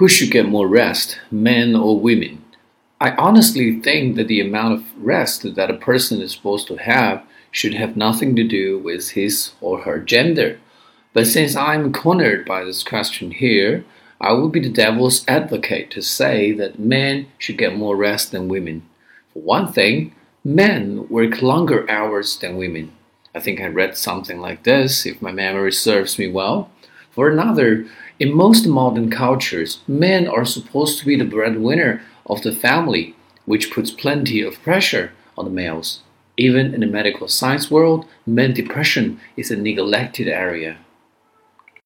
Who should get more rest, men or women? I honestly think that the amount of rest that a person is supposed to have should have nothing to do with his or her gender. But since I'm cornered by this question here, I will be the devil's advocate to say that men should get more rest than women. For one thing, men work longer hours than women. I think I read something like this, if my memory serves me well. For another, in most modern cultures, men are supposed to be the breadwinner of the family, which puts plenty of pressure on the males. Even in the medical science world, men depression is a neglected area.